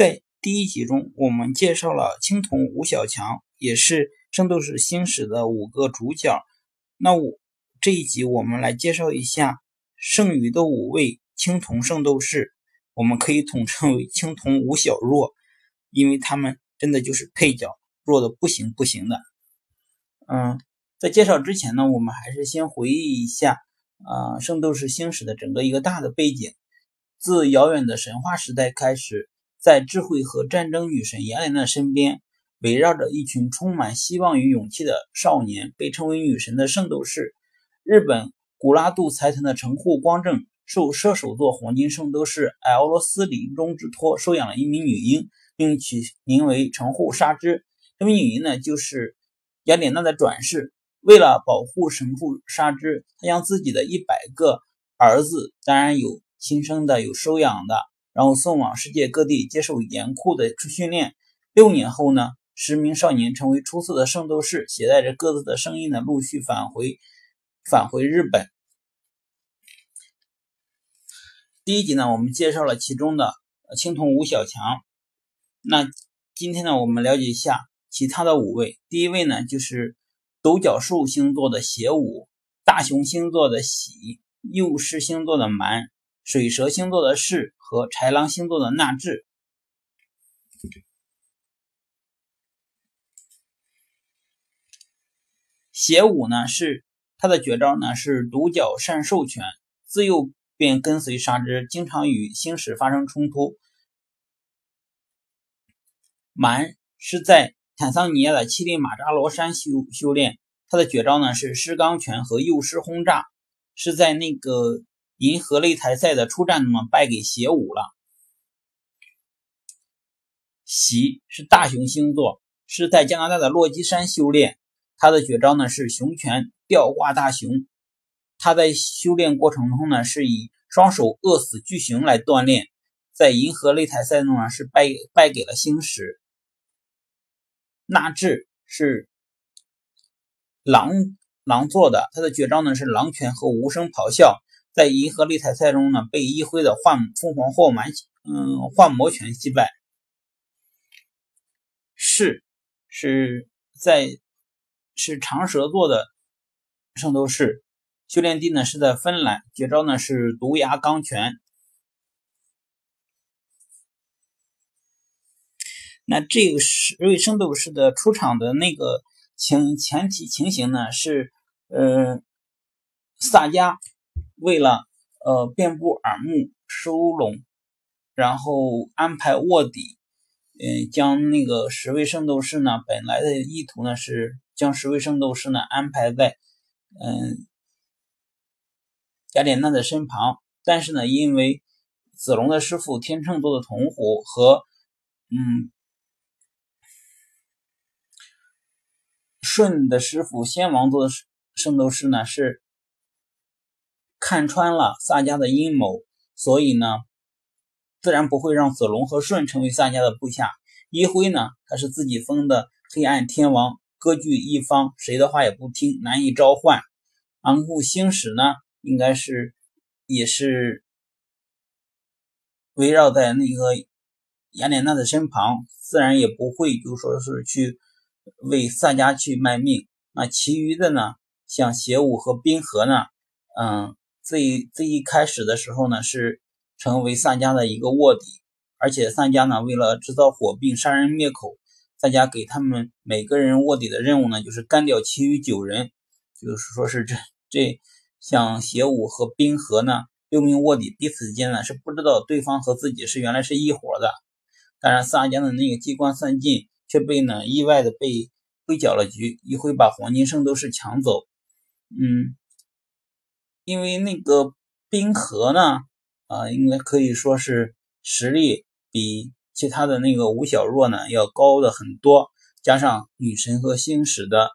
在第一集中，我们介绍了青铜吴小强，也是《圣斗士星矢》的五个主角。那我这一集我们来介绍一下剩余的五位青铜圣斗士，我们可以统称为青铜五小弱，因为他们真的就是配角，弱的不行不行的。嗯，在介绍之前呢，我们还是先回忆一下啊，《圣斗士星矢》的整个一个大的背景，自遥远的神话时代开始。在智慧和战争女神雅典娜身边，围绕着一群充满希望与勇气的少年，被称为女神的圣斗士。日本古拉度财团的城户光正受射手座黄金圣斗士艾欧罗斯临终之托，收养了一名女婴，并取名为城户纱织。这名女婴呢，就是雅典娜的转世。为了保护神户纱织，他将自己的一百个儿子，当然有亲生的，有收养的。然后送往世界各地接受严酷的训练。六年后呢，十名少年成为出色的圣斗士，携带着各自的声音呢，陆续返回返回日本。第一集呢，我们介绍了其中的青铜五小强。那今天呢，我们了解一下其他的五位。第一位呢，就是独角兽星座的邪武，大熊星座的喜，幼狮星座的蛮，水蛇星座的是。和豺狼星座的纳智，邪武呢是他的绝招呢是独角善兽拳，自幼便跟随沙织，经常与星矢发生冲突。蛮是在坦桑尼亚的乞力马扎罗山修修炼，他的绝招呢是狮钢拳和幼狮轰炸，是在那个。银河擂台赛的初战呢，败给邪武了。喜是大熊星座，是在加拿大的落基山修炼。他的绝招呢是熊拳吊挂大熊。他在修炼过程中呢，是以双手扼死巨熊来锻炼。在银河擂台赛中呢，是败败给了星矢。纳智是狼狼座的，他的绝招呢是狼拳和无声咆哮。在银河擂台赛中呢，被一辉的幻凤凰或蛮嗯幻魔拳击败。是是在是长蛇座的圣斗士，修炼地呢是在芬兰，绝招呢是毒牙钢拳。那这个十位圣斗士的出场的那个情前提情形呢是呃萨迦。为了呃遍布耳目收拢，然后安排卧底，嗯，将那个十位圣斗士呢，本来的意图呢是将十位圣斗士呢安排在嗯雅典娜的身旁，但是呢，因为子龙的师傅天秤座的铜虎和嗯舜的师傅仙王座的圣斗士呢是。看穿了萨迦的阴谋，所以呢，自然不会让子龙和舜成为萨迦的部下。一辉呢，他是自己封的黑暗天王，割据一方，谁的话也不听，难以召唤。昂固星矢呢，应该是也是围绕在那个雅典娜的身旁，自然也不会就说是去为萨迦去卖命。那其余的呢，像邪武和冰河呢，嗯。最最一开始的时候呢，是成为萨迦的一个卧底，而且萨迦呢，为了制造火并杀人灭口，萨迦给他们每个人卧底的任务呢，就是干掉其余九人，就是说是这这像邪武和冰河呢，六名卧底彼此之间呢是不知道对方和自己是原来是一伙的，当然萨迦的那个机关算尽，却被呢意外的被被搅了局，一会把黄金圣斗士抢走，嗯。因为那个冰河呢，啊，应该可以说是实力比其他的那个吴小若呢要高的很多，加上女神和星矢的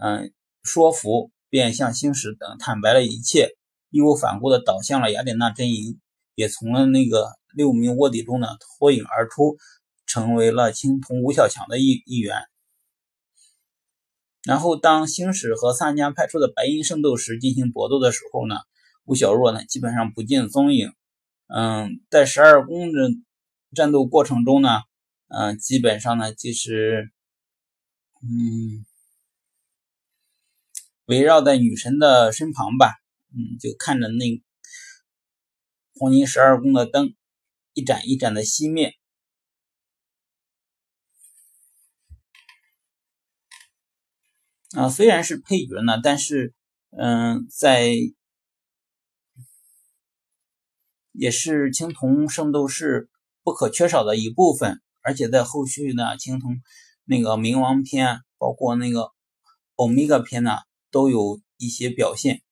嗯说服，便向星矢等坦白了一切，义无反顾的倒向了雅典娜阵营，也从了那个六名卧底中呢脱颖而出，成为了青铜吴小强的一一员。然后，当星矢和萨迦派出的白银圣斗士进行搏斗的时候呢，吴小若呢基本上不见踪影。嗯，在十二宫的战斗过程中呢，嗯，基本上呢就是，嗯，围绕在女神的身旁吧，嗯，就看着那黄金十二宫的灯一盏一盏的熄灭。啊，虽然是配角呢，但是，嗯，在也是青铜圣斗士不可缺少的一部分，而且在后续呢，青铜那个冥王篇，包括那个欧米伽篇呢，都有一些表现。